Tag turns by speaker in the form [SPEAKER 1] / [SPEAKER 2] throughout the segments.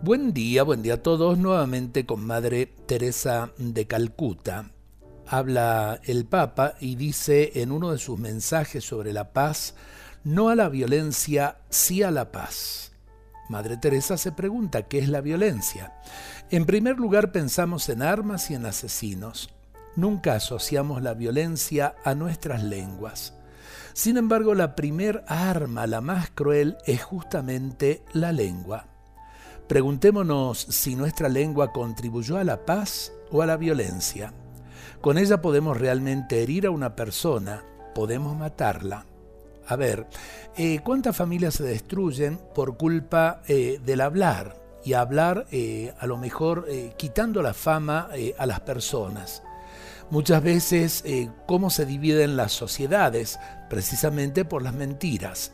[SPEAKER 1] Buen día, buen día a todos, nuevamente con Madre Teresa de Calcuta. Habla el Papa y dice en uno de sus mensajes sobre la paz, no a la violencia, sí a la paz. Madre Teresa se pregunta, ¿qué es la violencia? En primer lugar pensamos en armas y en asesinos. Nunca asociamos la violencia a nuestras lenguas. Sin embargo, la primer arma, la más cruel, es justamente la lengua. Preguntémonos si nuestra lengua contribuyó a la paz o a la violencia. Con ella podemos realmente herir a una persona, podemos matarla. A ver, eh, ¿cuántas familias se destruyen por culpa eh, del hablar? Y hablar eh, a lo mejor quitando la fama a las personas. Muchas veces cómo se dividen las sociedades, precisamente por las mentiras.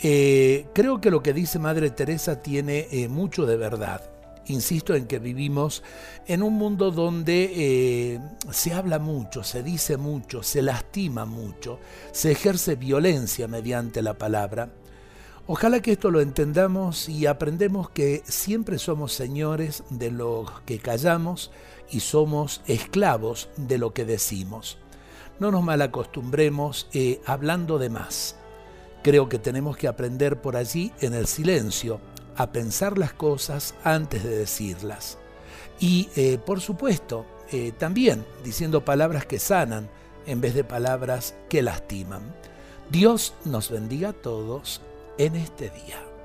[SPEAKER 1] Eh, creo que lo que dice Madre Teresa tiene eh, mucho de verdad. Insisto en que vivimos en un mundo donde eh, se habla mucho, se dice mucho, se lastima mucho, se ejerce violencia mediante la palabra. Ojalá que esto lo entendamos y aprendemos que siempre somos señores de lo que callamos y somos esclavos de lo que decimos. No nos malacostumbremos hablando de más Creo que tenemos que aprender por allí, en el silencio, a pensar las cosas antes de decirlas. Y, eh, por supuesto, eh, también diciendo palabras que sanan en vez de palabras que lastiman. Dios nos bendiga a todos en este día.